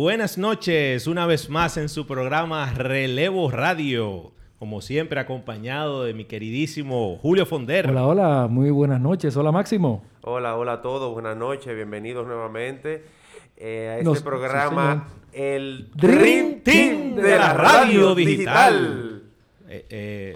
Buenas noches, una vez más en su programa Relevo Radio. Como siempre, acompañado de mi queridísimo Julio Fonder. Hola, hola, muy buenas noches. Hola, Máximo. Hola, hola a todos, buenas noches, bienvenidos nuevamente eh, a este Nos- programa, el Dream Team de la radio digital. Eh, eh,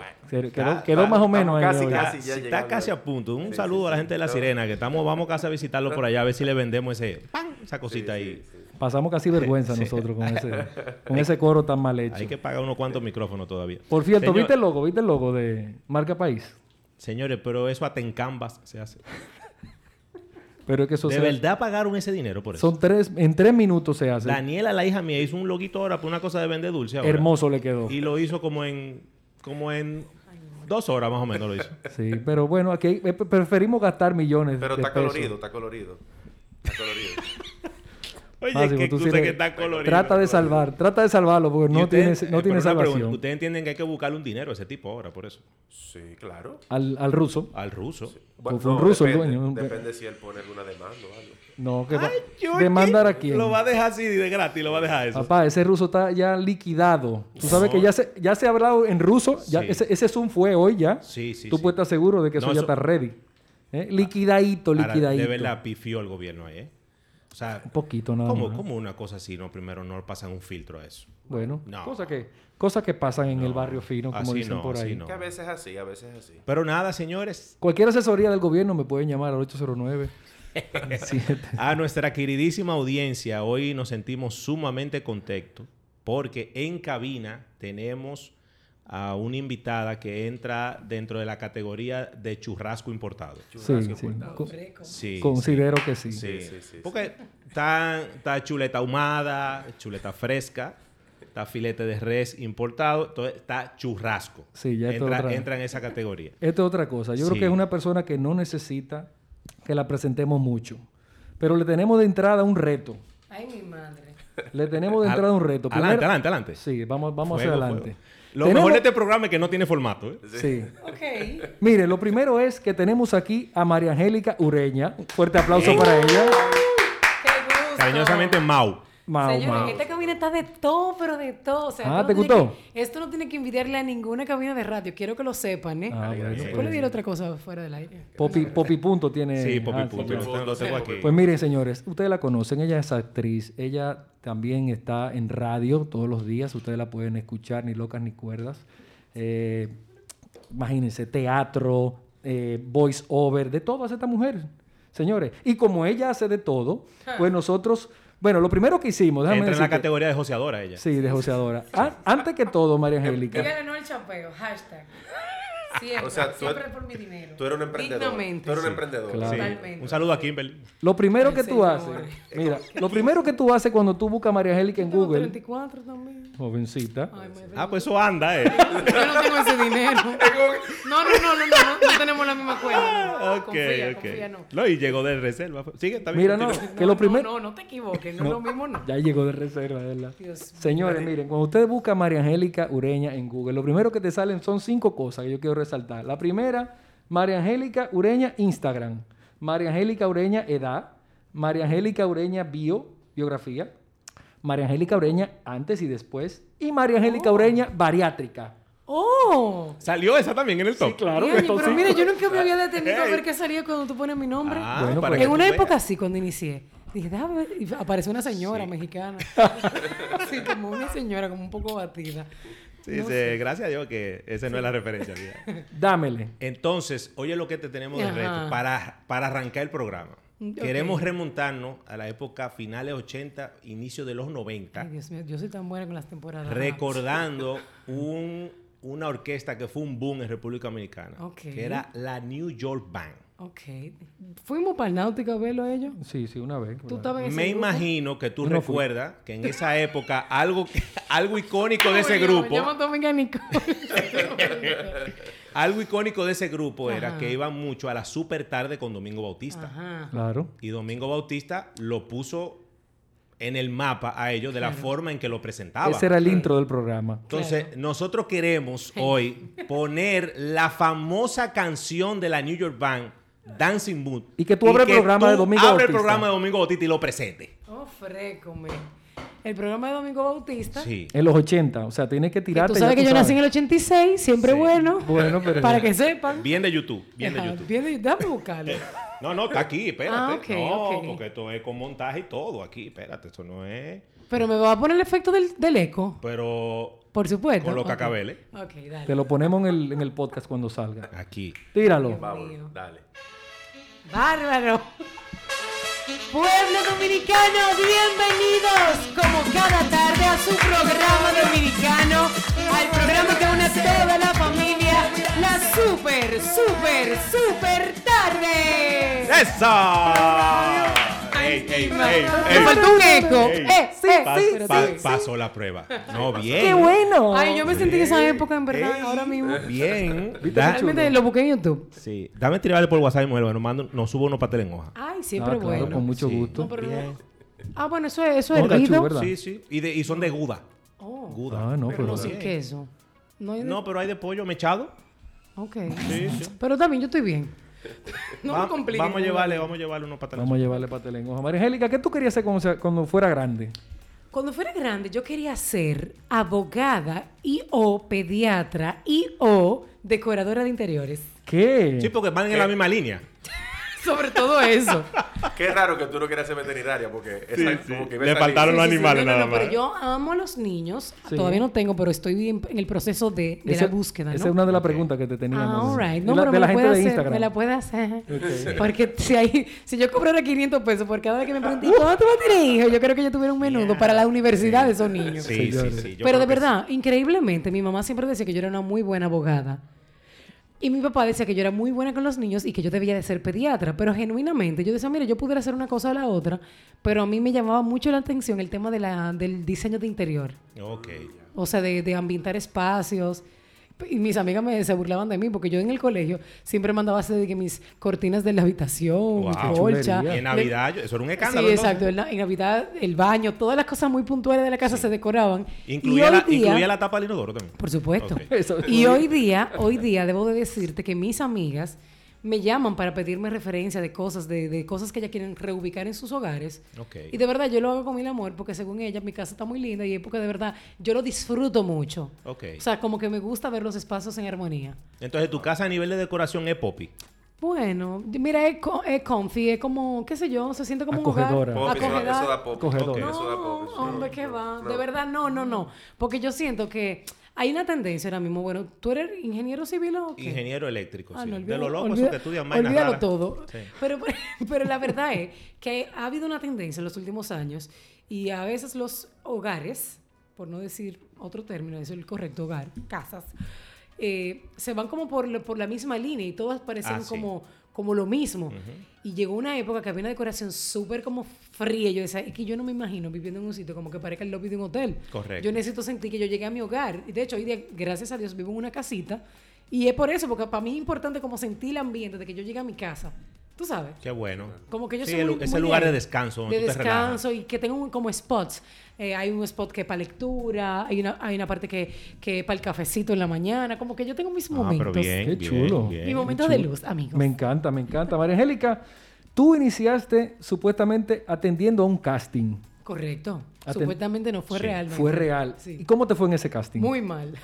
Quedó, quedó más o menos ahí. casi, ya está casi a punto. Un Sí, saludo sí, a la sí. gente de La No. Sirena, que estamos, vamos casi a visitarlo por allá, a ver si le vendemos ese, ¡pam! esa Sí, cosita sí, ahí. Pasamos casi vergüenza Sí. nosotros con ese, con ese coro tan mal hecho. Hay que pagar unos cuantos micrófonos todavía. Por cierto, Señor- ¿viste el logo? ¿Viste el logo de Marca País? Señores, pero eso hasta en Canvas se hace. Pero es que eso ¿De se- verdad pagaron ese dinero por eso? son tres, en tres minutos se hace. Daniela, la hija mía, hizo un loguito ahora por una cosa de vender dulce ahora. Hermoso le quedó. Y lo hizo como en, como en dos horas más o menos lo hizo. Sí, pero bueno, aquí eh, preferimos gastar millones Pero de está pesos. colorido, está colorido. Está colorido. Oye, qué Ah, excusa eres- que está colorido. Trata de salvar, trata de salvarlo porque no ustedes- tiene, no eh, tiene pero una salvación. pregunta, Ustedes entienden que hay que buscarle un dinero a ese tipo ahora, por eso. Sí, claro. Al, al ruso. Al ruso. Fue un ruso el depende, dueño. Depende si él pone alguna demanda o algo. No, que Ay, demandar a quién. Lo va a dejar así de gratis, lo va a dejar eso. Papá, ese ruso está ya liquidado. Tú sabes que ya se, ya se ha hablado en ruso. Ya Sí. ese, ese Zoom fue hoy ya. Sí, sí, Tú sí. puedes estar seguro de que eso No, ya eso- está ready. ¿Eh? Liquidadito, Ahora, liquidadito. de verdad pifió el gobierno ahí, ¿eh? Sea, Un poquito nada ¿cómo, más. cómo una cosa así, no? Primero no pasan un filtro a eso. Bueno, No. cosas que, cosas que pasan en el barrio fino, como así dicen no, por ahí. no. Que a veces es así, a veces es así. Pero nada, señores. Cualquier asesoría del gobierno me pueden llamar al 809. Siete. A nuestra queridísima audiencia, hoy nos sentimos sumamente contentos porque en cabina tenemos a una invitada que entra dentro de la categoría de churrasco importado. Sí, sí. Co- Sí. Considero que sí. Sí, Sí, sí, sí, Porque está, está chuleta ahumada, chuleta fresca, está filete de res importado, entonces está churrasco. Sí, ya entra, otra- entra en esa categoría. Esto es otra cosa. Yo creo Sí. que es una persona que no necesita que la presentemos mucho. Pero le tenemos de entrada un reto. Ay, mi madre. Le tenemos de entrada un reto. Adelante, Primero- adelante, adelante. Sí, vamos, vamos hacia Fuego, adelante. fuego. Lo Tenemos- mejor de este programa es que no tiene formato. ¿eh? Sí. Ok. Mire, lo primero es que tenemos aquí a María Angélica Ureña. Fuerte aplauso para ella. Qué gusto. Cariñosamente, Mau. Mau, Señores, Mau. esta cabina está de todo, pero de todo. O sea, Ah, esto ¿te no tiene gustó? que- esto no tiene que envidiarle a ninguna cabina de radio. Quiero que lo sepan, ¿eh? Ah, bueno, ¿Puedo le diré otra cosa fuera del aire? Popi, Popi Punto tiene. Sí, Popi ah, Punto. sí. Lo tengo- lo tengo aquí. Pues miren, señores, ustedes la conocen, ella es actriz, ella también está en radio todos los días, ustedes la pueden escuchar, ni locas ni cuerdas. Eh, imagínense, teatro, eh, voice over, de todo hace esta mujer, señores. Y como ella hace de todo, pues nosotros, bueno, lo primero que hicimos, déjame Entra en la decirte- categoría de joseadora ella. Sí, de joseadora. An- antes que todo, María Angélica. Dígale no al chapeo. Hashtag. Siempre. O sea, tú siempre eres- por mi dinero. Tú eres un emprendedor. Dignamente. Tú eres un emprendedor. Claro. Sí. Totalmente. Un saludo a Kimberly. Lo primero que tú haces, mira, lo primero que tú haces cuando tú buscas a María Angélica en Tengo Google, 34 también. jovencita, Ay, me Ah, pues eso anda, ¿eh? Yo no tengo ese dinero. No, no, no, no, no, no, no tenemos la misma cuenta. ok, confía, ok. confía, no. No, y llegó de reserva. Sigue, está bien. mira, no, que lo No, primero... No, no te equivoques, no, es lo mismo, no. Ya llegó de reserva, ¿verdad? Dios Señores, miren, cuando ustedes buscan María Angélica Ureña en Google, lo primero que te salen son cinco cosas que yo quiero resaltar. La primera, María Angélica Ureña Instagram, María Angélica Ureña edad, María Angélica Ureña bio, biografía, María Angélica Ureña antes y después, y María Angélica Ureña bariátrica. ¡Oh! Salió esa también en el top. claro. Diañe, estos pero sí. mire, yo nunca me había detenido a ver qué salía cuando tú pones mi nombre. Ah, Bueno, para pues- que en una veas. época así, cuando inicié, dije, déjame ver", y apareció una señora mexicana. Así como una señora, como un poco batida. Sí, sí, gracias a Dios que esa no es la referencia. mía. Dámele. Entonces, oye lo que te tenemos de Ajá. reto para, para arrancar el programa. Queremos remontarnos a la época finales 80, inicio de los 90, Ay, Dios mío, yo soy tan buena con las temporadas. recordando un, una orquesta que fue un boom en República Dominicana, Ok. que era la New York Band. Ok. Fuimos para el náutico a verlo a ellos. Sí, sí, una vez. Tú estabas en ese Me grupo? imagino que tú Yo no fui. recuerdas que en esa época algo, algo icónico de ese Oye, grupo, algo icónico de ese grupo era Ajá. que iban mucho a la super tarde con Domingo Bautista. Ajá. Claro. Y Domingo Bautista lo puso en el mapa a ellos de la forma en que lo presentaba. Ese era el intro del programa. Entonces, nosotros queremos hoy poner la famosa canción de la New York Band, Dancing Mood. Y que tú abres el programa de Domingo Abre el Bautista. programa de Domingo Bautista y lo presente. Oh, frécome. El programa de Domingo Bautista. Sí. En los 80. O sea, tienes que que tirarte. tú sabes ya que yo sabes. nací en el 86, siempre Sí. bueno. Bueno, pero- Para que sepan. Bien de YouTube. Bien de YouTube. bien de- déjame buscarlo. No, no, está aquí, espérate. Ah, no, porque esto es con montaje y todo aquí. Espérate, esto no es. Pero me va a poner el efecto del, del eco, Pero por supuesto. con los Ok. cacabeles. Ok, dale. Te lo ponemos en el, en el podcast cuando salga. Aquí. Tíralo. Vamos, dale. ¡Bárbaro! Pueblo dominicano, bienvenidos como cada tarde a su programa dominicano, al programa que une a toda la familia, la super, super, super tarde. ¡Esa! ¡Ey, ey, ey! Me faltó un eco. Eh, Sí, eh, Pa- sí, pa- sí. Pasó la prueba. No, bien. ¡Qué bueno! Ay, yo me sentí en esa época, en verdad, ahora mismo. Bien. Realmente lo busqué en YouTube. sí. Dame tirarle por WhatsApp, mujer. Nos, mando, nos subo unos pasteles en hoja. Ay, siempre claro, bueno. con mucho Sí. gusto. Ah, bueno, eso es, eso hervido. Sí, sí. Y, de- y son de Guda. Oh, Guda. Ah, no, pero pero. no sin queso. No, hay de- No, pero hay de pollo mechado. Ok. Sí, sí. Pero también yo estoy bien. No Va- me compliques. vamos a llevarle, vamos a llevarle unos pasteles. Vamos a llevarle pastel en hoja. María Angélica, ¿qué tú querías hacer cuando, fuera grande? Cuando fuera grande, yo quería ser abogada y o pediatra y o decoradora de interiores. ¿Qué? Sí, porque van en la misma línea. Sobre todo eso. Qué raro que tú no quieras ser veterinaria porque esa, como que Le faltaron los Sí, sí, sí. animales No, no, nada más. pero yo amo a los niños. Sí. Todavía no tengo, pero estoy en, en el proceso de, de Esa- la búsqueda, ¿no? Esa es una de las preguntas que te teníamos. Ah, all right. No, de la, pero de me la la gente puede de hacer, Instagram. me la puede hacer. Ok. Porque si, hay, si yo cobrara 500 pesos por cada vez que me preguntan, ¿cuándo tú vas a tener hijos? Yo creo que yo tuviera un menudo para la universidad de esos niños. Sí, sí, sí. Pero de verdad, increíblemente, mi mamá siempre decía que yo era una muy buena abogada. Y mi papá decía que yo era muy buena con los niños y que yo debía de ser pediatra. Pero genuinamente, yo decía, mire, yo pudiera hacer una cosa o la otra, pero a mí me llamaba mucho la atención el tema de la, del diseño de interior. Ok. O sea, de, de ambientar espacios. Y mis amigas me se burlaban de mí porque yo en el colegio siempre mandaba hacer de que mis cortinas de la habitación, mi Wow. colcha. Y en Navidad, yo- eso era un Sí, escándalo. entonces. exacto. En, Navidad, el baño, todas las cosas muy puntuales de la casa se decoraban. Incluía, y hoy la, día, incluía la tapa del inodoro también. Por supuesto. Y hoy día, hoy día debo de decirte que mis amigas me llaman para pedirme referencia de cosas, de, de cosas que ellas quieren reubicar en sus hogares. Ok. Y de verdad yo lo hago con mil amor porque según ellas mi casa está muy linda y es porque de verdad yo lo disfruto mucho. Ok. O sea, como que me gusta ver los espacios en armonía. Entonces, tu casa a nivel de decoración es poppy. Bueno, mira, es, co- es comfy, es como, qué sé yo, se siente como Acogedora. un hogar. Pop, eso, da- eso da pop. Acogedor. Eso da pop. No, eso- hombre, ¿qué va? no. De verdad, no, no, no. Porque yo siento que hay una tendencia ahora mismo. Bueno, ¿tú eres ingeniero civil o qué? Ingeniero eléctrico, Ah, sí. no, de lo loco, eso que estudian vainas Olvídalo todo. Sí. Pero, pero la verdad es que ha habido una tendencia en los últimos años y a veces los hogares, por no decir otro término, eso es el correcto hogar, casas, eh, se van como por, por la misma línea y todas parecen Ah, sí. como, como lo mismo. Y llegó una época que había una decoración súper como fría. Yo decía, es que yo no me imagino viviendo en un sitio como que parezca el lobby de un hotel. Correcto. Yo necesito sentir que yo llegué a mi hogar. Y de hecho, hoy día, gracias a Dios, vivo en una casita. Y es por eso, porque para mí es importante como sentir el ambiente de que yo llegue a mi casa. ¿Tú sabes? Qué bueno. Como que yo sí, soy el- muy- ese muy lugar de descanso donde de tú te relajas. descanso y que tengo un- como spots. Eh, hay un spot que es para lectura, hay una, hay una parte que, que es para el cafecito en la mañana. Como que yo tengo mis Ah, momentos. pero bien, Qué bien, chulo. bien. Mi momento de luz, amigos. Me encanta, me encanta. María Angélica, tú iniciaste supuestamente atendiendo a un casting. Correcto. Aten- Supuestamente no fue Sí. real. ¿no? Fue real. Sí. ¿Y cómo te fue en ese casting? Muy mal.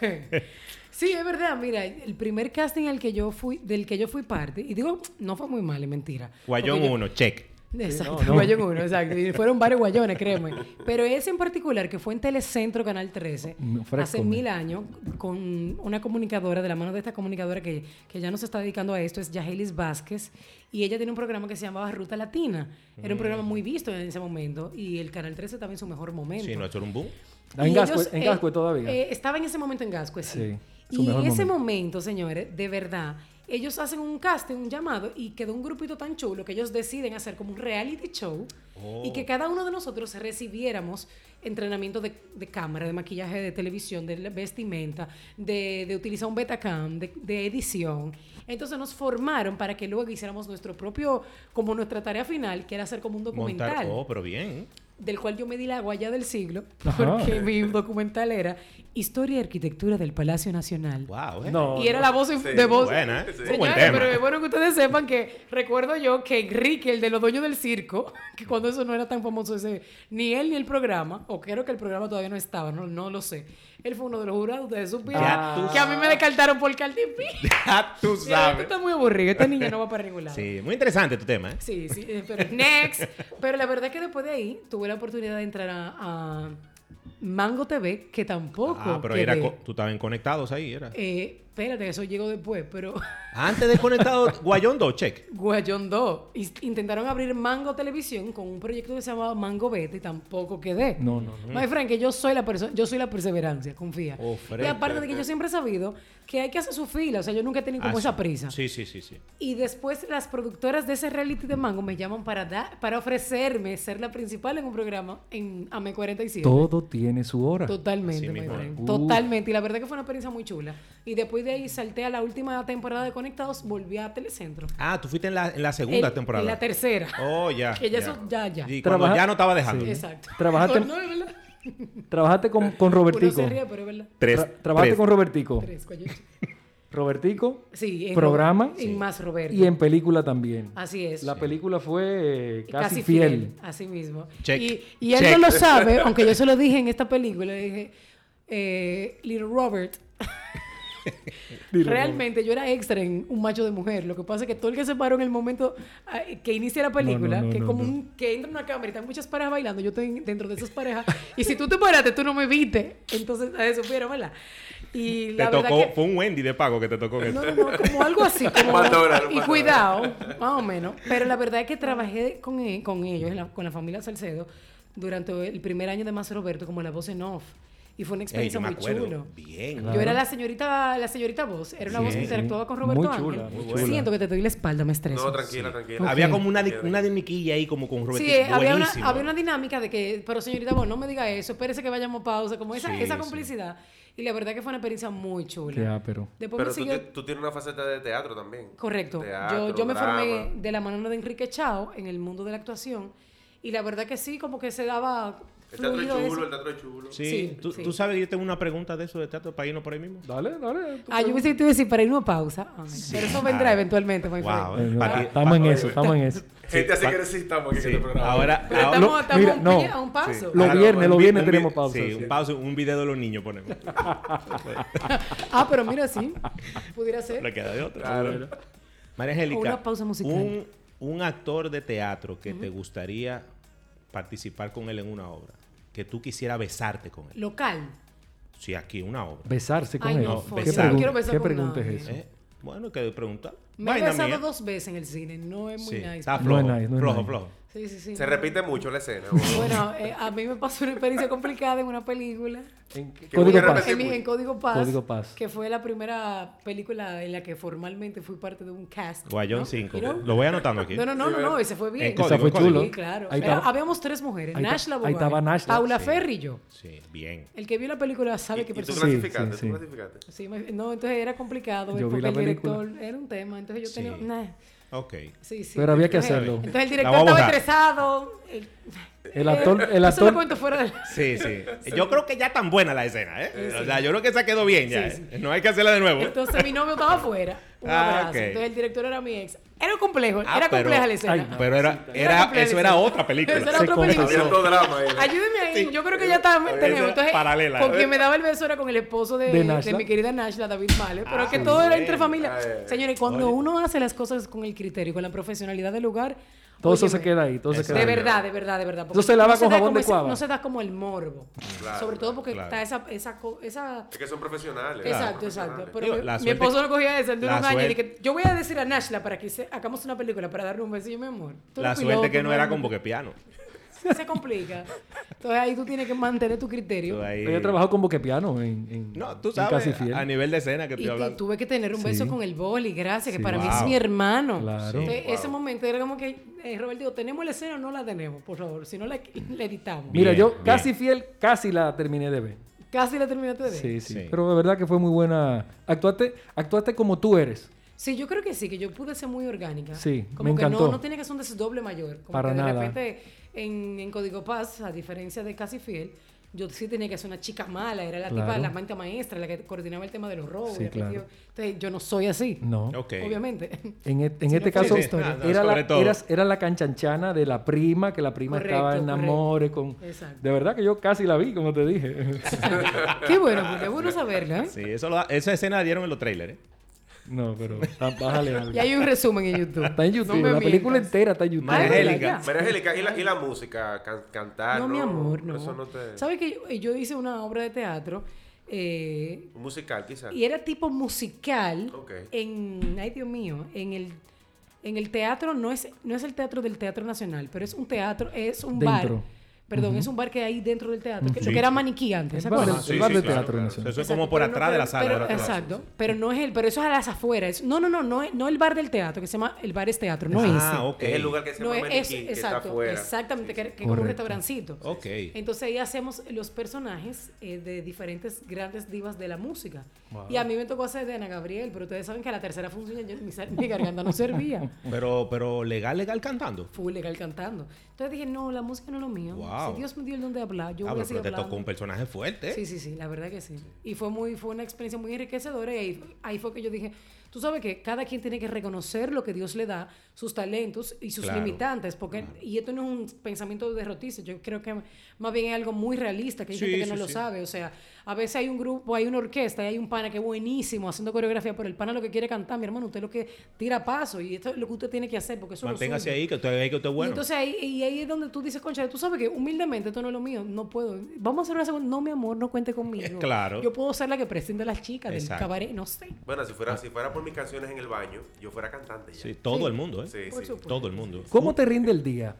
sí, es verdad. Mira, el primer casting al que yo fui, del que yo fui parte, y digo, no fue muy mal, es mentira. Guayón Porque yo- 1, check. Exacto, no, no. Guayón 1, exacto. Y fueron varios guayones, créeme. Pero ese en particular, que fue en Telecentro Canal 13, Mm, fresco, hace mil años, con una comunicadora, de la mano de esta comunicadora que, que ya no se está dedicando a esto, es Yahelis Vázquez. Y ella tiene un programa que se llamaba Ruta Latina. Era un programa muy visto en ese momento. Y el Canal 13 estaba en su mejor momento. Sí, no, eso era un boom. Ah, en Gascue, ellos, en eh, Gascue todavía. eh, estaba en ese momento en Gascue, sí. Sí, su y en ese momento, señores, de verdad, ellos hacen un casting, un llamado, y quedó un grupito tan chulo que ellos deciden hacer como un reality show y que cada uno de nosotros recibiéramos entrenamiento de, de cámara, de maquillaje de televisión, de vestimenta, de, de utilizar un betacam, de, de edición. Entonces nos formaron para que luego hiciéramos nuestro propio, como nuestra tarea final, que era hacer como un documental Montar, oh, pero bien. Del cual yo me di la guaya del siglo, Ajá. porque mi documental era Historia y Arquitectura del Palacio Nacional. Wow, ¿eh? No, Y era la voz Sí. de voz. Buena, ¿eh? Buen Señores, tema. pero es bueno que ustedes sepan que recuerdo yo que Enrique, el de los dueños del circo, que cuando eso no era tan famoso ese, ni él ni el programa, o creo que el programa todavía no estaba, no, no lo sé. Él fue uno de los jurados, ustedes supieron, tú que a mí me descartaron por Cardi B. Ya tú Mira, Esto sabes. está muy aburrido, esta niña no va para ningún lado. Sí, muy interesante tu tema, ¿eh? Sí, sí, eh, pero next. Pero la verdad es que después de ahí tuve la oportunidad de entrar a, a Mango TV, que tampoco. Ah, pero era tú estabas en conectados ahí, era. Eh, espérate, eso llegó después, pero Antes de conectado, Guayondo, check. Guayón 2. is- Intentaron abrir Mango Televisión con un proyecto que se llamaba Mango Beta y tampoco quedé. No, no, no. My friend, que yo soy la persona, yo soy la perseverancia, confía. Oh, y frente. aparte de que yo siempre he sabido que hay que hacer su fila, o sea, yo nunca he tenido como Ah, esa prisa. Sí, sí, sí, sí. Y después las productoras de ese reality de Mango me llaman para dar, para ofrecerme ser la principal en un programa en AME 47. Todo tiene su hora. Totalmente, my friend. Totalmente. Y la verdad que fue una experiencia muy chula. Y después de ahí salté a la última temporada de Conectados, volví a Telecentro. Ah, tú fuiste en la, en la segunda El- temporada. En la tercera. Oh, ya. Que ya eso- ya, ya. Y cuando Trabaja- ya no estaba dejando. Sí. Exacto. Trabajaste- No, es verdad. Trabajaste con, con Uno Robertico. se ríe, pero es verdad. Tres. Tra- trabajaste tres. con Robertico. Tres, coño. Robertico. Sí, en Programa. En Más Roberto. Y en película también. Así es. La película fue eh, casi, fiel. Así mismo. Check. Y, y él Check. no lo sabe, aunque yo se lo dije en esta película. Le dije, eh, Little Robert. Realmente yo era extra en Un Macho de Mujer. Lo que pasa es que todo el que se paró en el momento ah, que inicia la película, No, no, no, que no, como no. un- que entra en una cámara y están muchas parejas bailando, yo estoy dentro de esas parejas. y si tú te paraste, tú no me viste. Entonces, a eso fuera, ¿verdad? Y Te la verdad tocó, que... fue un Wendy de pago que te tocó. No, eso. no, no, como algo así. Como, y cuidado, más o menos. Pero la verdad es que trabajé con, e- con ellos, la- con la familia Salcedo, durante el primer año de Más Roberto como la voz en off. Y fue una Ey, experiencia yo me muy acuerdo. chulo. Bien. Claro. Yo era la señorita, la señorita voz. Era una voz que interactuaba con Roberto Muy Ángel. chula, muy chula. Siento que te doy la espalda, me estreso. No, tranquila, tranquila. Ok. Había como una, di- una dinamiquilla ahí como con Roberto. Sí, eh, había una, Buenísimo. había una dinámica de que, pero señorita, vos no me diga eso, espérese que vayamos a pausa, como esa, Sí, esa sí. complicidad. Y la verdad que fue una experiencia muy chula. Qué ápero. Después Pero me tú, siguió- ti- tú tienes una faceta de teatro también. Correcto. Teatro, yo, yo me drama. formé de la mano de Enrique Chao en el mundo de la actuación. Y la verdad que sí, como que se daba El teatro chulo, eso. el teatro es chulo. Sí, Sí, ¿Tú, sí. tú sabes que yo tengo una pregunta de eso de teatro para irnos por ahí mismo. Dale, dale. Ah, yo pensé que te iba a decir para irnos a pausa. Ay, Pero eso vendrá Ah. eventualmente, Wow. Eh, Pa' ti- estamos en pa- eso, estamos en eso. Gente, así que necesitamos aquí Sí, en este programa. Ahora, Pero ahora- estamos, Lo- estamos mira, un no. pie- a un paso. Sí. Los Ahora, viernes, los vi- viernes tenemos pausa, Sí, sí. un pausa, un video de los niños ponemos. Ah, pero mira, sí. Pudiera ser. Le queda de otra. Claro. María Angélica, una pausa musical. Un, un actor de teatro que te gustaría participar con él en una obra, que tú quisieras besarte con él. Local. Sí, aquí una obra. Besarse con Ay, él. no, No, ¿Qué, besar. pregun- no quiero besar qué con pregunta nadie. es eso? ¿Eh? Bueno, que preguntar. Me he besado mía. dos veces en el cine. No es muy Sí, nice. está No flojo, es nice, no es flojo, nice. flojo. Sí, sí, sí. Se no. repite mucho la escena. Bueno, eh, a mí me pasó una experiencia complicada en una película. En qué- Que Código Paz. En, Código Paz, Código Paz. Que fue la primera película en la que formalmente fui parte de un cast. Guayón ¿no? 5. You know? Lo voy anotando aquí. No, no, no, Sí, no, no, ese fue bien. En código, fue chulo. Sí, claro. Ahí Era- estaba- habíamos tres mujeres. ahí Nash la ahí estaba Nash la- Paula Sí. Ferri y yo. Sí, bien. El que vio la película sabe ¿Y, qué y tú persona. Sí, clasificaste? sí, ¿Tú sí. clasificaste? Sí, me- no, entonces era complicado Yo vi porque la el película. director era un tema, entonces yo tenía... Nah. Ok. Sí, sí. Pero había que hacerlo. Entonces el director estaba estresado. El, El actor, el Eso lo actor, cuento fuera de... Sí, sí. Yo creo que ya tan buena la escena, ¿eh? O sea, yo creo que esa quedó bien ya. Sí, ¿eh? No hay que hacerla de nuevo. Entonces mi novio estaba afuera. Un Ah, abrazo. ok. Entonces el director era mi ex. Era complejo, Ah, era pero- compleja la escena. Ay, no. Pero era, Era era, eso era otra película. Eso era otra película. Drama. Ayúdeme ahí. Sí. Yo creo que ya está, tenemos. Entonces, paralela. con quien me daba el beso era con el esposo de, De de, Nashla. mi querida Nashla, David Male. Pero Ah, que todo era entre familia. Ah. Señores, cuando Oye. uno hace las cosas con el criterio, con la profesionalidad del lugar. Todo eso se queda ahí, todo se Eso. queda De ahí. verdad, de verdad, de verdad. Eso se lava con da jabón como de ese- cuava. No se da como el morbo. Claro, Sobre todo porque claro. está esa, esa, co- esa Es que son profesionales. Exacto, exacto. Pero Digo, mi, la mi suerte- esposo no cogía eso, él duró la un año y suerte- dije, yo voy a decir a Nashla para que se- hagamos una película para darle un besillo, mi amor. Tú La suerte piloto, que no era ¿no? con boque piano. se complica. Entonces ahí tú tienes que mantener tu criterio. Ahí- Ella trabajó con boquepiano en, en No, tú en sabes, Casi Fiel. a nivel de escena que Y estoy hablando. tuve que tener un beso Sí. con el boli, gracias, que Sí. para mí es mi hermano. Claro. Entonces, Wow. Ese momento era como que, eh, Robert dijo, ¿tenemos la escena o no la tenemos? Por favor, si no la, la editamos. Mira, yo bien. Casi Fiel casi la terminé de ver. Casi la terminaste de ver. Sí, sí, Sí. Pero de verdad que fue muy buena. Actuaste, actuaste como tú eres. Sí, yo creo que sí, que yo pude ser muy orgánica. Sí, como me que encantó. no, no tiene que ser un desdoble mayor. Como Para que de nada. repente en, en Código Paz, a diferencia de Casi Fiel, yo sí tenía que ser una chica mala, era la tipa, Claro. la manta maestra, la que coordinaba el tema de los robos. Sí, y aquello. claro. Entonces yo no soy así. No. Obviamente. En, e- en Sí, este no caso. No, no, era, la, era canchanchana de la prima, que la prima Correcto, estaba en amores con... Exacto. De verdad que yo casi la vi, como te dije. Qué bueno, porque es bueno saberla, ¿eh? Sí, eso lo- esa escena la dieron en los trailers, ¿eh? No, pero ah, bájale algo. Y hay un resumen en YouTube. Está en YouTube, No la película entera está en YouTube. María. Angélica. María Angélica, ¿y la, y la música? Can- cantar, No, ¿no? mi amor, no. Eso no te... ¿Sabes que yo, yo hice una obra de teatro eh, Un musical, quizás. y era tipo musical Ok. en, ay Dios mío, en el, en el teatro, no es, no es el teatro del Teatro Nacional, pero es un teatro, es un Dentro. bar. Perdón, es un bar que hay dentro del teatro, que, Sí. lo que era maniquí antes, ¿se El bar acuerdan? del- el bar de teatro claro. Eso es Exacto, como por pero no- atrás de la sala. pero- de la clase. exacto, pero no es el, pero eso es a las afueras. No, no, no, no, es- no el bar del teatro, que se llama el bar es teatro, no ese. Ah, ok. Es el lugar que se No llama es, es- Maniquí, que exacto, está afuera. exactamente, que, que es como un restaurancito. Ok. Entonces ahí hacemos los personajes eh, de diferentes grandes divas de la música. Y a mí me tocó hacer de Ana Gabriel, pero ustedes saben que a la tercera función yo- mi, mi garganta no servía. Pero, pero legal, legal cantando. Fue legal cantando. Entonces dije, no, la música no es lo mío. Wow. Si Dios me dio el don de hablar, yo Ah, voy a pero seguir te hablando. tocó un personaje fuerte. Sí, sí, sí, la verdad que sí. Y fue muy, fue una experiencia muy enriquecedora y ahí, ahí fue que yo dije, tú sabes que cada quien tiene que reconocer lo que Dios le da, sus talentos y sus Claro. limitantes, porque, y esto no es un pensamiento derrotista, yo creo que más bien es algo muy realista, que hay Sí, gente que sí, no lo sabe, o sea, a veces hay un grupo, hay una orquesta y hay un pana que es buenísimo haciendo coreografía, pero el pana lo que quiere cantar, mi hermano, usted lo que tira paso y esto es lo que usted tiene que hacer, porque eso es lo Manténgase suyo. ahí, que usted ve que usted es Y bueno. entonces ahí, y ahí es donde tú dices, concha, tú sabes que humildemente esto no es lo mío, no puedo. Vamos a hacer una segunda. No, mi amor, no cuente conmigo. Claro. Yo puedo ser la que presente a las chicas del Exacto. cabaret, no sé. Bueno, si fuera, si fuera por mis canciones en el baño, yo fuera cantante ya. Sí, todo Sí. el mundo, ¿eh? Sí, Por sí. supuesto. Todo el mundo. ¿Cómo te rinde el día?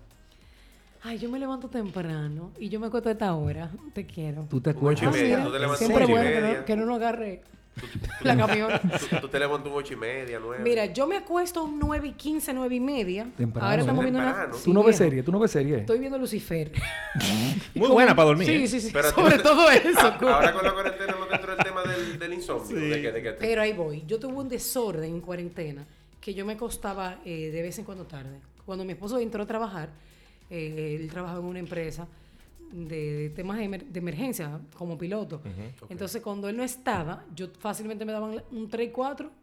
Ay, yo me levanto temprano y yo me acuesto a esta hora. Te quiero. ¿Tú te Ocho y acuerdas? Ah, media, mira, tú te levantas Siempre ocho y bueno que media. no, que no nos agarre la camioneta. Tú, tú te levantas un ocho y media, nueve. Mira, yo me acuesto un 9 y 15, 9 y media. Temprano, Ahora estamos viendo una. Sí, ¿Tú no ves serie? ¿Tú no ves serie? Estoy viendo Lucifer. Muy buena para dormir. Sí, sí, sí. Pero Sobre tú- todo eso. A- ahora con la cuarentena no dentro del tema del, del insomnio. De que, de que te- Pero ahí voy. Yo tuve un desorden en cuarentena que yo me acostaba eh, de vez en cuando tarde. Cuando mi esposo entró a trabajar, eh, él trabajaba en una empresa de temas de, emer- de emergencia como piloto. Entonces, cuando él no estaba, yo fácilmente me daban un 3 y 4 Wow.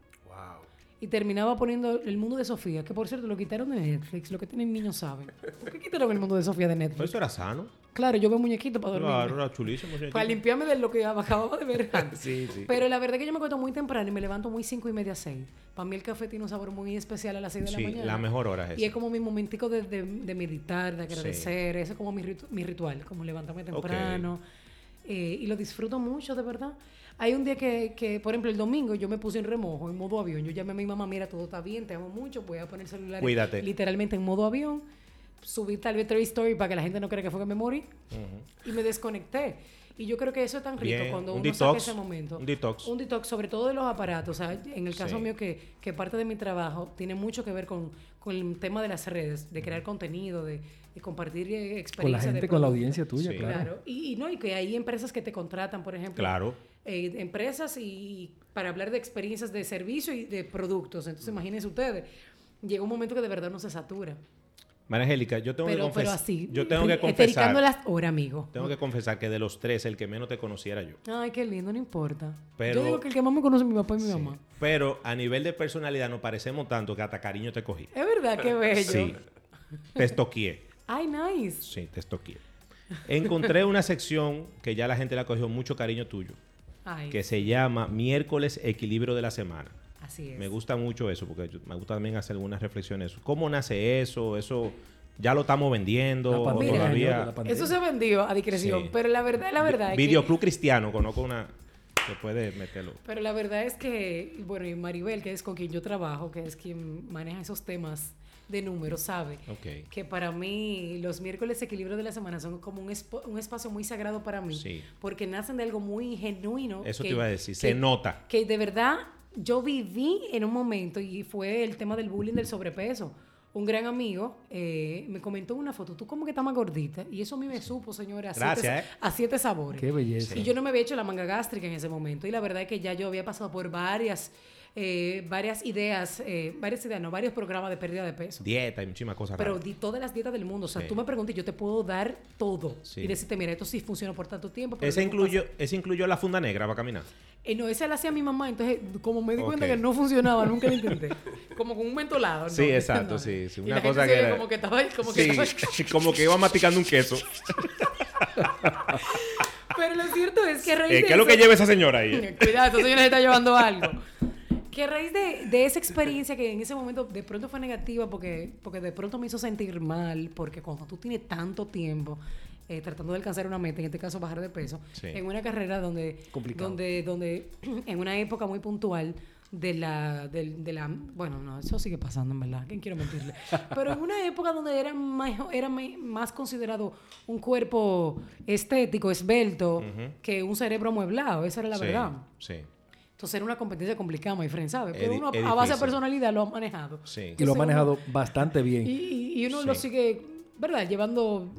Y terminaba poniendo El Mundo de Sofía, que por cierto lo quitaron de Netflix, lo que tienen niños saben. ¿Por qué quitaron El Mundo de Sofía de Netflix? Pues eso era sano. Claro, yo veo muñequito para dormir. Claro, era chulísimo. señorita. Para limpiarme de lo que acababa de ver antes. Sí, sí. Pero la verdad es que yo me acuesto muy temprano y me levanto muy cinco y media, seis. Para mí el café tiene un sabor muy especial a las 6 de Sí, la mañana. la mejor hora es Y es esa. como mi momentico de, de- de meditar, de agradecer. Ese es como mi, mi ritual, como levantarme temprano. Eh, y lo disfruto mucho, de verdad. Hay un día que, que, por ejemplo, el domingo yo me puse en remojo, en modo avión. Yo llamé a mi mamá, mira, todo está bien, te amo mucho, voy a poner el celular Cuídate. literalmente en modo avión. Subí tal vez tres story para que la gente no crea que fue que me morí. Y me desconecté. Y yo creo que eso es tan rico Bien, cuando un uno saca detox, ese momento. un detox. Un detox, sobre todo de los aparatos. O sea, en el caso Sí. mío, que, que parte de mi trabajo tiene mucho que ver con, con el tema de las redes, de crear contenido, de, de compartir eh, Con la experiencias. de gente, con la audiencia tuya, Sí. claro. Claro. Y, y no, y que hay empresas que te contratan, por ejemplo. Claro. eh, empresas y para hablar de experiencias de servicio y de productos. Entonces, imagínense ustedes, llega un momento que de verdad no se satura. María Angélica, yo tengo que Pero, pero confesar. así. Yo tengo que confesar. las horas, amigo. Tengo que confesar que de los tres, el que menos te conociera yo. Ay, qué lindo, no importa. Pero- Yo digo que el que más me conoce es mi papá y mi mamá. Pero a nivel de personalidad nos parecemos tanto que hasta cariño te cogí. Es verdad, qué bello. Sí. Te estoqué. Ay, nice. Sí, te estoqué. Encontré una sección que ya la gente le ha cogido mucho cariño tuyo, Ay, que se llama Miércoles Equilibrio de la Semana. así es. Me gusta mucho eso, porque yo- me gusta también hacer algunas reflexiones. ¿Cómo nace eso? ¿Eso ya lo estamos vendiendo? La ¿O pandemia, todavía? la pandemia. Eso se vendió a discreción, Sí. pero la verdad, la verdad es que... Videoclub Cristiano, conozco una que puede meterlo. Pero la verdad es que, bueno, y Maribel, que es con quien yo trabajo, que es quien maneja esos temas de números, sabe Ok. que para mí los miércoles equilibrio de la semana son como un, espo- un espacio muy sagrado para mí, Sí. porque nacen de algo muy genuino. Eso que- te iba a decir, que- se nota. que de verdad yo viví en un momento y fue el tema del bullying del sobrepeso. Un gran amigo eh, me comentó en una foto, tú como que estás más gordita. Y eso a mí me supo, señora, a, Gracias, siete, ¿eh? a siete sabores. Qué belleza. Y yo no me había hecho la manga gástrica en ese momento. Y la verdad es que ya yo había pasado por varias, eh, varias ideas, eh, varias ideas, no, varios programas de pérdida de peso. Dieta y muchísimas cosas Pero raras. di todas las dietas del mundo. O sea, Sí. tú me preguntas y yo te puedo dar todo. Sí. Y decirte, mira, esto sí funcionó por tanto tiempo. Ese incluyó, ese incluyó la funda negra para caminar. eh, no, esa la hacía mi mamá, entonces como me di cuenta que no funcionaba, nunca lo intenté. Como con un mentolado. ¿no? Sí, exacto, No. sí, sí, Y una la gente cosa se que era- como que estaba ahí, como que Sí, estaba- como que iba masticando un queso. Pero lo cierto es que a raíz Eh, de ¿Qué es lo que lleva esa señora ahí? Cuidado, esta señora se está llevando algo. Que a raíz de, de esa experiencia que en ese momento de pronto fue negativa porque, porque de pronto me hizo sentir mal, porque cuando tú tienes tanto tiempo eh, tratando de alcanzar una meta, en este caso bajar de peso, Sí. en una carrera donde, Complicado. donde, donde en una época muy puntual de la, del- de, la, bueno, no, eso sigue pasando en verdad, ¿quién quiero mentirle? Pero en una época donde era más, era más considerado un cuerpo estético, esbelto, que un cerebro amueblado, esa era la Sí, verdad. Sí, Entonces era una competencia complicada, my friend, ¿sabes? Es Pero uno es a base de personalidad lo ha manejado. sí. Y lo ha manejado uno- bastante bien. Y, y- y uno Sí. lo sigue, ¿verdad? Llevando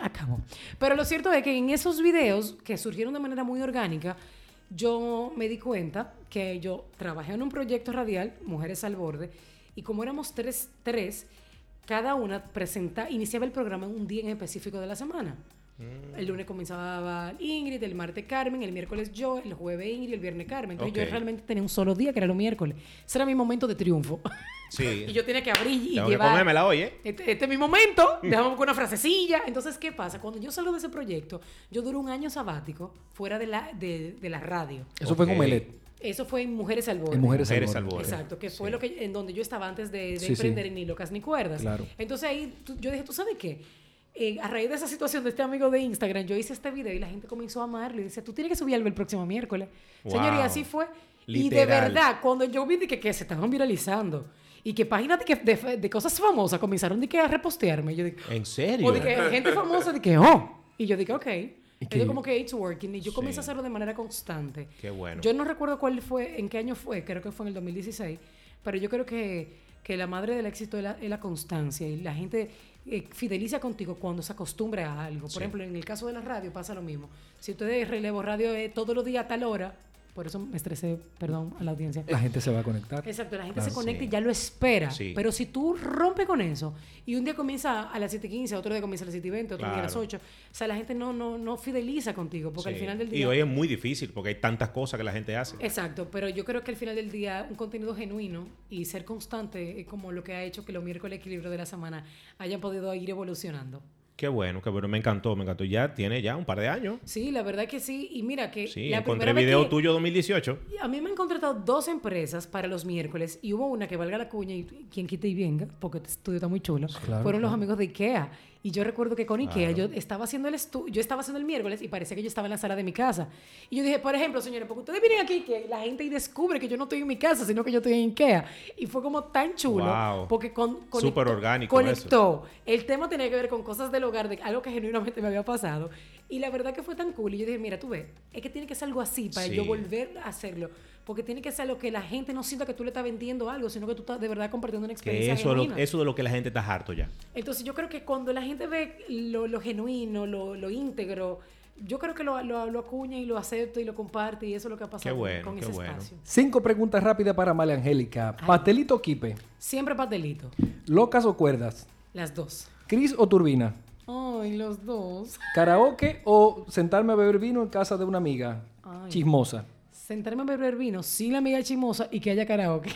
a cabo. Pero lo cierto es que en esos videos que surgieron de manera muy orgánica, yo me di cuenta que yo trabajé en un proyecto radial, Mujeres al Borde, y como éramos tres, tres cada una presenta, iniciaba el programa en un día en específico de la semana. El lunes comenzaba Ingrid, el martes Carmen, el miércoles yo, el jueves Ingrid, el viernes Carmen. Entonces yo realmente tenía un solo día, que era los miércoles. Ese era mi momento de triunfo. Sí. y yo tenía que abrir y Tengo que llevar... comérmela hoy, ¿eh? Este, este es mi momento, dejamos con una frasecilla. Entonces, ¿qué pasa? Cuando yo salgo de ese proyecto, yo duré un año sabático fuera de la, de, de la radio. Eso fue en. Omelet. Eso fue en Mujeres al Borde. En Mujeres, Mujeres al Borde. Exacto, que fue lo que en donde yo estaba antes de, de Sí, emprender en Ni Locas Ni Cuerdas. Claro. Entonces ahí tú- yo dije, ¿tú sabes qué? Eh, a raíz de esa situación de este amigo de Instagram, yo hice este video y la gente comenzó a amarlo y dice, tú tienes que subir algo el próximo miércoles. Señor, y Wow. así fue. Y de Literal. verdad, cuando yo vi de que, que se estaban viralizando y que páginas de, que- de, de cosas famosas comenzaron de que a repostearme, yo dije, ¿En serio? o de que gente famosa de que, oh. Y yo dije, ok. Yo como que it's working. Y yo comencé Sí. a hacerlo de manera constante. Qué bueno. Yo no recuerdo cuál fue, en qué año fue, creo que fue en el 2016. Pero yo creo que, que la madre del éxito es la, es la constancia. Y la gente eh, fideliza contigo cuando se acostumbra a algo. Por Sí. ejemplo, en el caso de la radio pasa lo mismo. Si ustedes relevo radio eh, todos los días a tal hora, por eso me estresé, perdón, a la audiencia. La gente se va a conectar. Exacto, la gente Claro. se conecta Sí. y ya lo espera. Sí. Pero si tú rompes con eso y un día comienza a las 7.15, otro día comienza a las 7.20, otro día a las Claro. 8, o sea, la gente no, no, no fideliza contigo porque al Sí. final del Y día... hoy es muy difícil porque hay tantas cosas que la gente hace. Exacto, pero yo creo que al final del día un contenido genuino y ser constante es como lo que ha hecho que los miércoles equilibrio de la semana hayan podido ir evolucionando. Qué bueno, qué bueno. Me encantó, me encantó. Ya tiene ya un par de años. Sí, la verdad que sí. Y mira que Sí, la encontré video que- tuyo 2018. A mí me han contratado dos empresas para los miércoles y hubo una que valga la cuña y quien quite y venga, porque este estudio está muy chulo. Claro, Fueron los amigos de IKEA. Y yo recuerdo que con IKEA Claro. yo estaba haciendo el estu yo estaba haciendo el miércoles y parecía que yo estaba en la sala de mi casa. Y yo dije, por ejemplo, señores, porque ustedes vienen aquí que la gente y descubre que yo no estoy en mi casa, sino que yo estoy en IKEA. Y fue como tan chulo Wow. porque con, conectó- Súper orgánico conectó. El tema tenía que ver con cosas del hogar, de algo que genuinamente me había pasado. Y la verdad que fue tan cool. Y yo dije, mira, tú ves, es que tiene que ser algo así para Sí. yo volver a hacerlo. Porque tiene que ser lo que la gente no sienta que tú le estás vendiendo algo, sino que tú estás de verdad compartiendo una Que experiencia eso, lo- genuina. eso de lo que la gente está harto ya. Entonces yo creo que cuando la gente ve lo, lo genuino, lo, lo íntegro, yo creo que lo, lo, lo acuña y lo acepta y lo comparte y eso es lo que ha pasado Qué bueno, con qué ese bueno. espacio. Cinco preguntas rápidas para María Angélica. Pastelito o quipe. Siempre pastelito. Locas o cuerdas. Las dos. Cris o turbina. Ay, los dos. Karaoke o sentarme a beber vino en casa de una amiga. Ay. Chismosa. Sentarme a beber vino sin la amiga chimosa y que haya karaoke.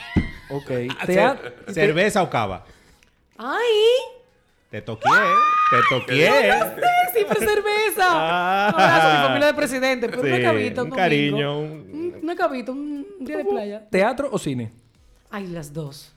Ok. Ah, Tea- Cer- ¿Cerveza o cava? ¡Ay! Te toqué, te toqué. Sí, siempre cerveza. Ah. Un abrazo a mi familia de presidente, pero una Sí, cabita, un, un domingo. cariño, un- Un- Una cabita, un día de playa. ¿Teatro o cine? Ay, las dos.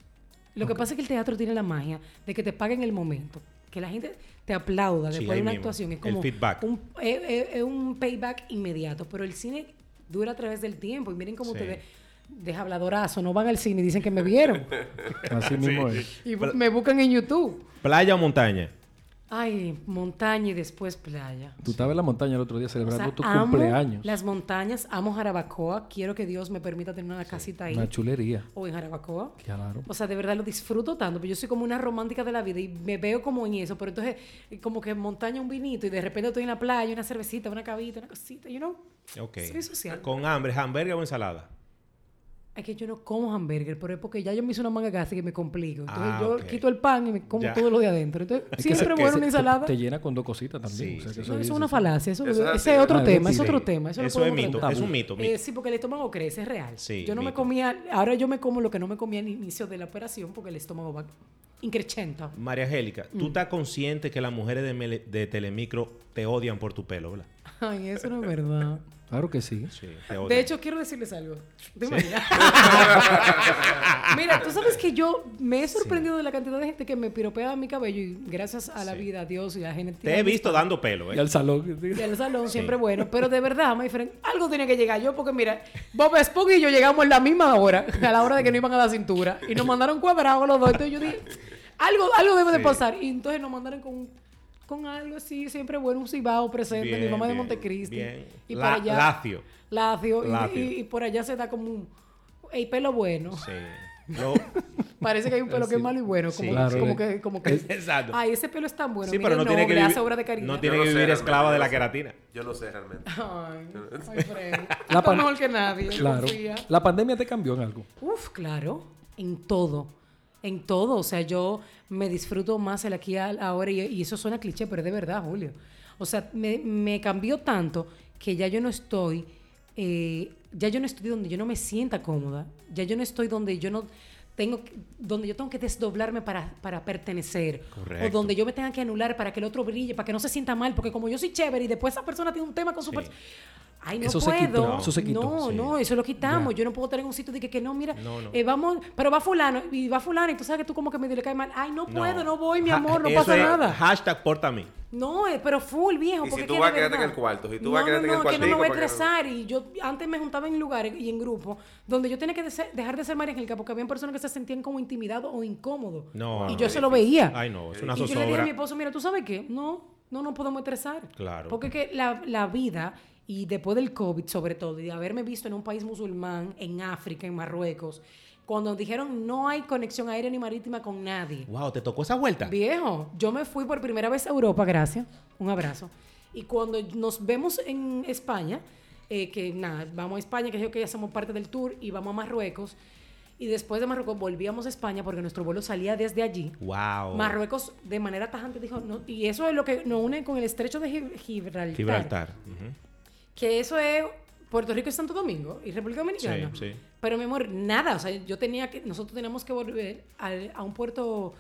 Lo que pasa es que el teatro tiene la magia de que te paguen el momento. Que la gente te aplauda Sí, después ahí de una mismo. actuación. Es El como feedback. Un, es, es- es un payback inmediato. Pero el cine dura a través del tiempo. Y miren cómo Sí. ustedes... de habladorazo, no van al cine y dicen que me vieron. Así mismo es. y bu- me buscan en YouTube. ¿Playa o montaña? Ay, montaña y después playa. Tú estabas en la montaña el otro día O celebrando sea, tu amo cumpleaños. las montañas, amo Jarabacoa. Quiero que Dios me permita tener una casita ahí. Una chulería. O en Jarabacoa. Claro. O sea, de verdad lo disfruto tanto. Pero yo soy como una romántica de la vida y me veo como en eso. Pero entonces, eh, como que montaña un vinito y de repente estoy en la playa, una cervecita, una cabita, una cosita, you know. Ok. Soy social. ¿Con hambre, hamburger o ensalada? Es que yo no como hamburger, pero es porque ya yo me hice una manga gas y que me complico. Entonces Ah, yo quito el pan y me como Ya. todo lo de adentro. Entonces, Es siempre bueno una ensalada. Te, llena con dos cositas también. Sí, o sea, que sí. eso No, es- eso es una falacia. Eso, Eso es ese es otro Ah, tema. Es otro tema. Eso, Eso es mito. tratar. Es un mito. Eh, mito. sí, porque el estómago crece, es real. Sí, yo no me comía, ahora yo me como lo que no me comía al inicio de la operación porque el estómago va increchento. María Angélica, Mm. ¿tú estás consciente que las mujeres de, de Telemicro te odian por tu pelo, verdad? Ay, eso no es verdad. Claro que sí. Sí, odian. De hecho, quiero decirles algo. ¿Te imaginas? Mira, tú sabes que yo me he sorprendido de la cantidad de gente que me piropea mi cabello y gracias a la Sí. vida, a Dios y a la genética. te he visto dando pelo, Y ¿eh? al salón. Y al salón siempre bueno. Pero de verdad, my friend, algo tiene que llegar yo porque mira, Bob Esponja y yo llegamos en la misma hora, a la hora de que no iban a la cintura. Y nos mandaron cuadrados los dos. Entonces yo dije, algo, algo debe de Sí. pasar. Y entonces nos mandaron con, con algo así, siempre bueno, un cibao presente, mi Bien, mamá de Montecristi. bien. Y La- por allá. lacio. Lacio. y- Lacio. Y, y por allá se da como un. El pelo bueno. Sí. Yo- Parece que hay un pelo que es malo y bueno. Como, Sí, claro. como que, como que. Exacto. Ay, ese pelo es tan bueno. sí, pero no, tiene que le vivir, hace obra de caridad. no tiene que no vivir esclava de la no queratina. Yo no sé realmente. Ay, ay, Fred. La mejor que nadie. Claro. confía. La pandemia te cambió en algo. Uf, claro. En todo. En todo. O sea, yo me disfruto más el aquí al ahora. Y, y eso suena cliché, pero es de verdad, Julio. O sea, me, me cambió tanto que ya yo no estoy. eh, ya yo no estoy donde yo no me sienta cómoda. Ya yo no estoy donde yo no. Tengo que- donde yo tengo que desdoblarme para, para pertenecer. Correcto. O donde yo me tenga que anular para que el otro brille, para que no se sienta mal. Porque como yo soy chévere y después esa persona tiene un tema con su Sí. persona. Ay, no Eso se puedo. quitó, eso se quitó. No, Sí. no, eso lo quitamos. Ya. Yo no puedo tener un sitio de que, que no, mira, No, no. eh, vamos, pero va fulano, y va fulano, y tú sabes que tú como que medio le cae mal. Ay, no puedo, no, voy, mi Ha- amor, no pasa es nada. Hashtag porta a mí. No, eh, pero full, viejo. Y porque si tú vas a quedarte en el cuarto, si tú no, vas a quedarte no, en el no, que no me voy a no- estresar. Y yo antes me juntaba en lugares y en grupos donde yo tenía que de- dejar de ser María Angélica porque había personas que se sentían como intimidados o incómodos. No, y no, yo se lo veía. Ay, no, es una Y yo le dije a zozobra. mi esposo, mira, ¿tú sabes qué? No, no nos podemos estresar. Claro. Porque que la, la vida, y después del COVID sobre todo, y de haberme visto en un país musulmán, en África, en Marruecos, cuando dijeron no hay conexión aérea ni marítima con nadie. Wow, ¿te tocó esa vuelta? Viejo, yo me fui por primera vez a Europa, gracias. Un abrazo. Y cuando nos vemos en España, eh, que nada, vamos a España, que yo que ya somos parte del tour, y vamos a Marruecos. Y después de Marruecos volvíamos a España porque nuestro vuelo salía desde allí. Wow. Marruecos de manera tajante dijo, no, y eso es lo que nos une con el estrecho de Gib- Gibraltar, Gibraltar. Que eso es Puerto Rico y Santo Domingo y República Dominicana. Sí, sí. Pero mi amor, nada, o sea, yo tenía que, nosotros teníamos que volver a, un puerto,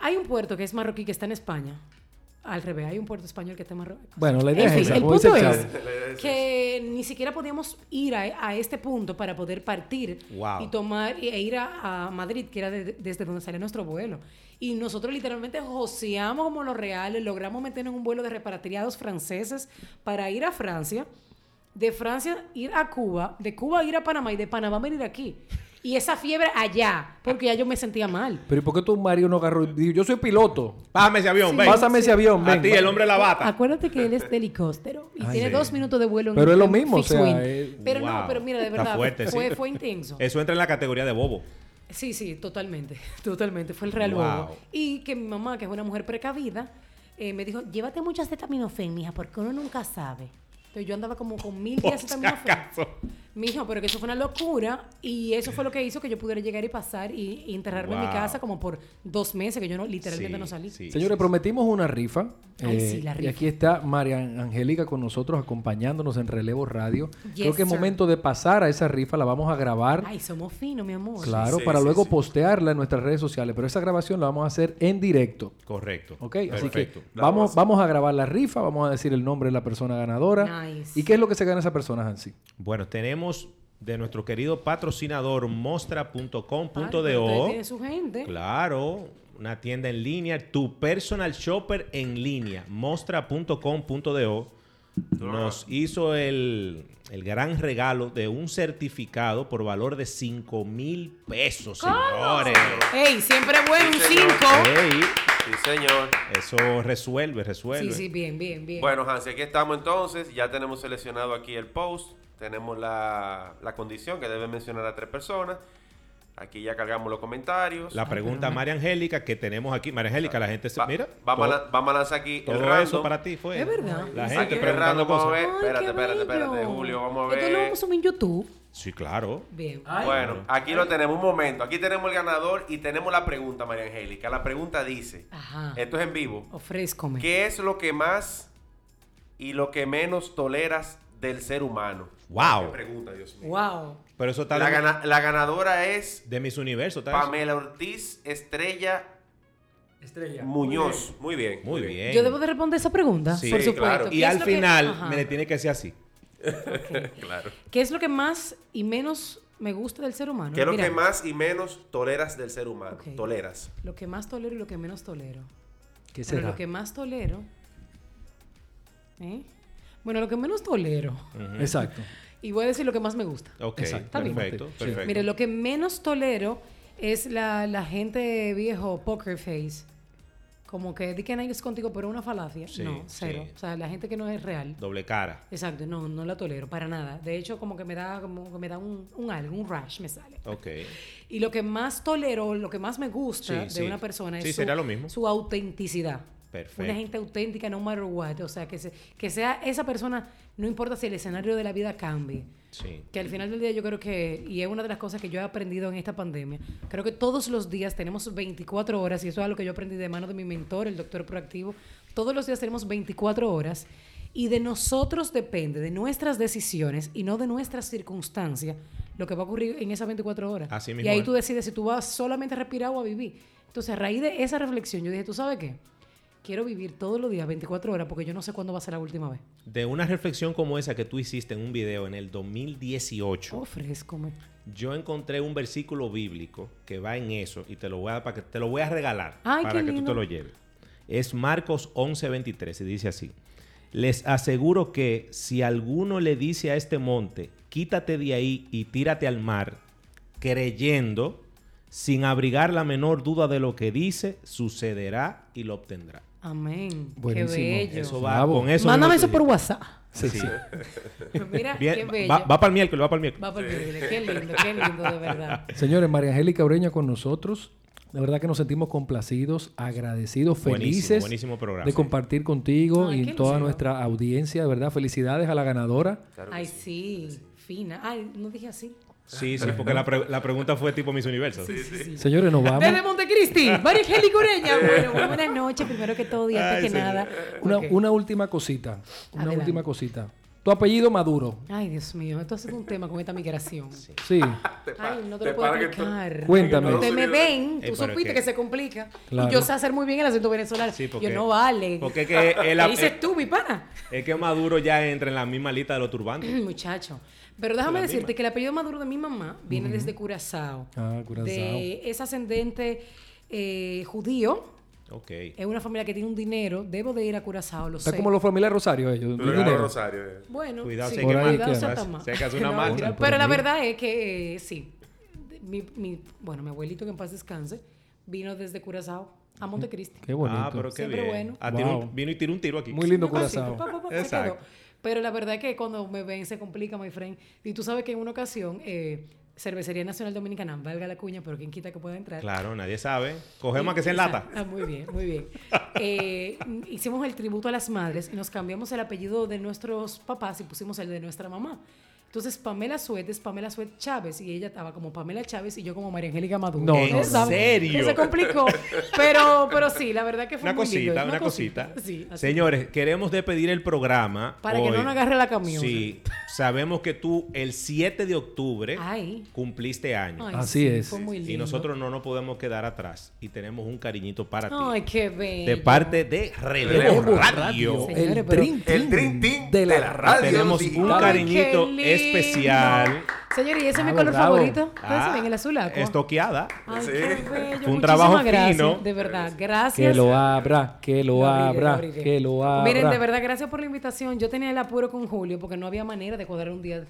hay un puerto que es marroquí que está en España. Al revés, hay un puerto español que está en Marruecos. Bueno, la idea En es fin, esa. el punto es que ni siquiera podíamos ir a, a este punto para poder partir Wow. y tomar e ir a, a Madrid, que era de- desde donde salía nuestro vuelo. Y nosotros literalmente joseamos como los reales, logramos meternos en un vuelo de repatriados franceses para ir a Francia, de Francia ir a Cuba, de Cuba ir a Panamá y de Panamá venir aquí. Y esa fiebre allá, porque ya yo me sentía mal. Pero ¿y por qué tu marido no agarró y dijo, yo soy piloto? Pásame ese avión, Sí. ven. Pásame ese avión, ven. A ti, el hombre de la bata. Acuérdate que él es de helicóptero y Ay, tiene sí. dos minutos de vuelo. en- Pero es lo mismo, o sea, es- Pero no, pero mira, de verdad, fuerte, fue, sí. fue intenso. Eso entra en la categoría de bobo. Sí, sí, totalmente, totalmente. Fue el real Wow. bobo. Y que mi mamá, que es una mujer precavida, eh, me dijo, llévate mucho acetaminofén, mija, porque uno nunca sabe. Entonces yo andaba como con mil de Por si acetaminofén. Mijo, pero que eso fue una locura y eso fue lo que hizo que yo pudiera llegar y pasar y, y enterrarme en mi casa como por dos meses que yo no, literalmente Sí, no salí. sí. Señores, prometimos una rifa. Ay, eh, sí, la Y rifa. aquí está María Angélica con nosotros acompañándonos en Relevo Radio. Creo que es momento de pasar a esa rifa. La vamos a grabar. Ay, somos finos, mi amor. Claro, Sí, para sí, luego sí. postearla en nuestras redes sociales. Pero esa grabación la vamos a hacer en directo. Correcto. ¿Ok? Así que Perfecto. La vamos, vamos a- vamos a grabar la rifa, vamos a decir el nombre de la persona ganadora. Nice. ¿Y qué es lo que se gana esa persona, Hansi? Bueno, tenemos de nuestro querido patrocinador mostra.com.do. su gente. Claro, una tienda en línea, tu personal shopper en línea, mostra.com.do. nos hizo el, el gran regalo de un certificado por valor de 5 mil pesos, señores. ¡Ey! Siempre bueno un Sí, señor. 5. Ey, Sí, señor. eso resuelve, resuelve. Sí, sí, bien, bien, bien. Bueno, Hansi, aquí estamos entonces. Ya tenemos seleccionado aquí el post. Tenemos la, la condición que debe mencionar a tres personas. Aquí ya cargamos los comentarios. La pregunta a María Angélica que tenemos aquí. María Angélica, la gente se. Va- Mira, vamos, todo, a, la- vamos a lanzar aquí el todo random. eso para ti fue. Es verdad. La gente el preguntando random, vamos a cosas. ver. Ay, Espérate, espérate, espérate. Julio, vamos a Esto lo ver. vamos a subir en YouTube. Sí, claro. Bien. Bueno, aquí lo tenemos, un momento. Aquí tenemos el ganador y tenemos la pregunta, María Angélica. La pregunta dice, Ajá. esto es en vivo, Ofrézcome. ¿qué es lo que más y lo que menos toleras del ser humano? Wow. Qué pregunta, Dios mío. Wow. Pero eso está La, de, gana- la ganadora es de mis universos. Pamela Ortiz Estrella Estrella. Muñoz. Muy bien. Muy bien. Yo debo de responder esa pregunta, Sí, por supuesto. claro. ¿Qué Y al que- final me le tiene que decir así. Claro. ¿Qué es lo que más y menos me gusta del ser humano? ¿Qué es lo Mira, que más y menos toleras del ser humano? Toleras. Lo que más tolero y lo que menos tolero. ¿Qué Pero será? lo que más tolero. ¿eh? Bueno, lo que menos tolero. Exacto. Y voy a decir lo que más me gusta. Ok, Exacto. Perfecto, Sí. perfecto. Mire, lo que menos tolero es la, la gente viejo poker face. Como que di que nadie es contigo, pero una falacia. Sí, no, cero. sí. O sea, la gente que no es real. Doble cara. Exacto, no, no la tolero para nada. De hecho, como que me da, como que me da un, un algo, un rash me sale. Ok. Y lo que más tolero, lo que más me gusta Sí, de sí. una persona Sí, es sería lo mismo. su autenticidad. Perfecto. Una gente auténtica, no matter what. O sea, que, se- que sea esa persona, no importa si el escenario de la vida cambie. Sí. Que al final del día yo creo que, y es una de las cosas que yo he aprendido en esta pandemia, creo que todos los días tenemos 24 horas, y eso es algo que yo aprendí de mano de mi mentor, el doctor proactivo, todos los días tenemos 24 horas, y de nosotros depende, de nuestras decisiones y no de nuestras circunstancias, lo que va a ocurrir en esas 24 horas. Así y mismo ahí es. tú decides si tú vas solamente a respirar o a vivir. Entonces, a raíz de esa reflexión, yo dije, ¿tú sabes qué? Quiero vivir todos los días 24 horas porque yo no sé cuándo va a ser la última vez. De una reflexión como esa que tú hiciste en un video en el 2018, Ofrézcome. yo encontré un versículo bíblico que va en eso y te lo voy a, para que, te lo voy a regalar Ay, para que tú te lo lleves. Es Marcos 11:23 y dice así. Les aseguro que si alguno le dice a este monte, quítate de ahí y tírate al mar, creyendo, sin abrigar la menor duda de lo que dice, sucederá y lo obtendrá. Amén. Buenísimo. Qué bello. Eso va Bravo. con eso. Mándame eso por WhatsApp. Sí, sí. Mira, Bien, qué bello. va, va para el miércoles, va para el miércoles. Va por el miércoles. Qué lindo, qué lindo, de verdad. Señores, María Angélica Ureña con nosotros. De verdad que nos sentimos complacidos, agradecidos, felices buenísimo programa. de Sí. compartir contigo Ay, y toda nuestra audiencia. De verdad, felicidades a la ganadora. Claro Ay, sí. sí, fina. Ay, no dije así. Sí, sí, porque la, pre- la pregunta fue tipo Mis Universos. Sí, sí, sí. Señores, nos vamos. Desde Montecristi, María Angélica Ureña. Bueno, muy buenas noches. Primero que todo y antes Ay, que señor. nada. Una, una última cosita. Una Adelante. última cosita. Tu apellido Maduro. Ay, Dios mío, esto ha sido un tema con esta migración. Sí. Ay, no te, te lo puedo para que explicar. Cuéntame. Ustedes me ven, Eh, tú supiste que- se complica. Claro. Y yo sé hacer muy bien el acento venezolano. Sí, porque- yo no vale. porque es que él- ¿Qué dices tú, mi pana? Es que Maduro ya entra en la misma lista de los turbantes. Muchacho. Pero déjame decirte misma. que el apellido Maduro de mi mamá viene desde Curazao. Ah, Curazao. De es ascendente eh, judío. Ok. Es una familia que tiene un dinero. Debo de ir a Curazao, lo Está sé. como los familiares Rosario ellos. De dinero. Rosario. eh. Bueno, Cuidado, sí, sé que Por ahí cuidado, que- sé hace una No, Pero la verdad es que eh, sí. Mi, mi- bueno, mi abuelito que en paz descanse vino desde Curazao a Montecristi. Qué bonito. Ah, pero qué Siempre bien. bueno. Ah, tiró un- Wow. vino y tiró un tiro aquí. Muy lindo pasito, Curazao. pa, pa, pa, se Exacto. quedó. Pero la verdad es que cuando me ven se complica, my friend. Y tú sabes que en una ocasión, eh, Cervecería Nacional Dominicana, valga la cuña, pero quien quita que pueda entrar. Claro, nadie sabe. Cogemos a que sea en lata. Ah, muy bien, muy bien. Eh, hicimos el tributo a las madres y nos cambiamos el apellido de nuestros papás y pusimos el de nuestra mamá. Entonces, Pamela Suet es Pamela Suet Chávez y ella estaba como Pamela Chávez y yo como María Angélica Maduro. No, ¿En serio? Que se complicó. Pero, pero sí, la verdad que fue Una muy lindo. cosita, una cosita. Sí, así. Señores, queremos despedir el programa. Para que no nos agarre la camión. Sí, sabemos que tú el 7 de octubre Ay. cumpliste años. Ay, Así sí, es. Fue muy lindo. Y nosotros no nos podemos quedar atrás. Y tenemos un cariñito para ti. Ay, qué bello. de parte de Relevo Relevo Radio. Señores, El Team de la de la radio. Tenemos un cariñito Ay, qué lindo. Especial Señor, ¿y ese es mi color bravo. favorito? ¿Ustedes ven el azul aqua? Estoqueada. Ay, Sí. qué bello. Fue un Muchísimas trabajo gracias, fino. De verdad, gracias. Que lo abra, que lo, Lo abriré, abra, lo que lo abra. Miren, de verdad, gracias por la invitación. Yo tenía el apuro con Julio porque no había manera de cuadrar un día,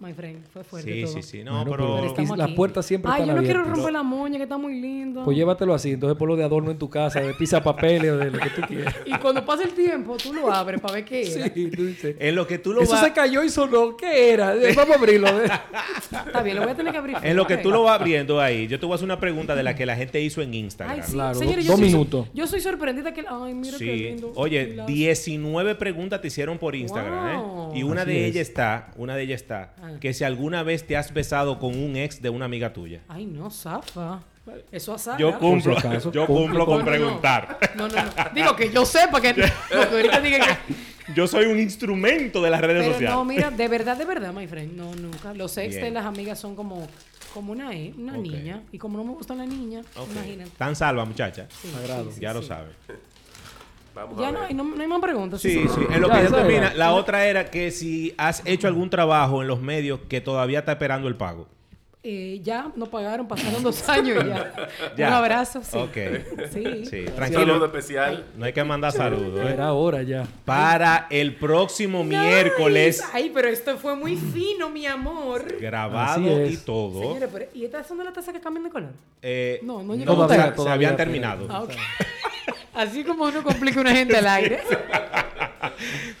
my friend. Fue fuerte Sí, todo. sí, sí. No, Bueno, pero... las puertas siempre Ay, están yo no quiero romper la moña, que está muy lindo. Pues llévatelo así, entonces ponlo de adorno en tu casa, de pizza papeles o de lo que tú quieras. Y cuando pase el tiempo, tú lo abres para ver qué era. Sí, tú dices. En lo que tú lo Eso se cayó y sonó. ¿Qué era? Eh, Vamos a abrirlo. Está bien, lo voy a tener que abrir. En lo que tú lo vas abriendo ahí, yo te voy a hacer una pregunta de la que la gente hizo en Instagram. Ay, sí. Claro, yo dos soy- minutos. Yo soy sorprendida que... Ay, mira qué Sí. lindo. Oye, Las- 19 preguntas te hicieron por Instagram, Wow. ¿eh? Y una Así de ellas está, una de ellas está, Ah. Que si alguna vez te has besado con un ex de una amiga tuya. Ay, no, zafa. Eso asara. Yo cumplo, yo cumplo con- No, preguntar. No, no, no. Digo que yo sepa que... Porque ahorita digan que... Yo soy un instrumento de las redes Pero sociales. no, mira, de verdad, de verdad, my friend. No, nunca. Los ex de las amigas son como, como una, e- una niña. Y como no me gusta la niña, imagínate. Tan salva, muchacha. Sí, Sagrado. sí, sí, ya lo sí. Vamos Ya a no ver. hay, no, no hay más preguntas. Sí, sí. En lo Ya, que ya esa termina, era. la otra era que si has hecho algún trabajo en los medios que todavía está esperando el pago. Eh, ya no pagaron, pasaron dos años ya. Ya. Un abrazo, sí. Ok. Sí. Sí, Saludo tranquilo. especial. No hay que mandar saludos. ¿eh? Era hora ya. Para el próximo miércoles, Ay, pero esto fue muy fino, mi amor. grabado y todo. Señores, pero, ¿y estas son de las tazas que cambian de color? Eh, No, no no, llegó Todavía, se- se, todavía, habían terminado. Ah. Así como uno complica una gente al aire.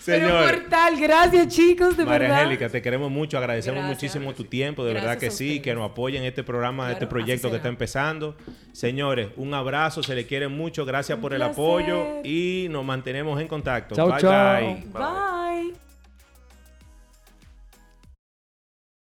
Pero Señor, mortal, gracias chicos, de María verdad. Angélica, te queremos mucho, agradecemos Gracias. muchísimo tu tiempo, de verdad que sí, que nos apoyen en este programa, Claro, este proyecto que está empezando. Señores, un abrazo, se le quiere mucho, gracias Un por el apoyo y nos mantenemos en contacto. Chao, bye chao. bye. Bye,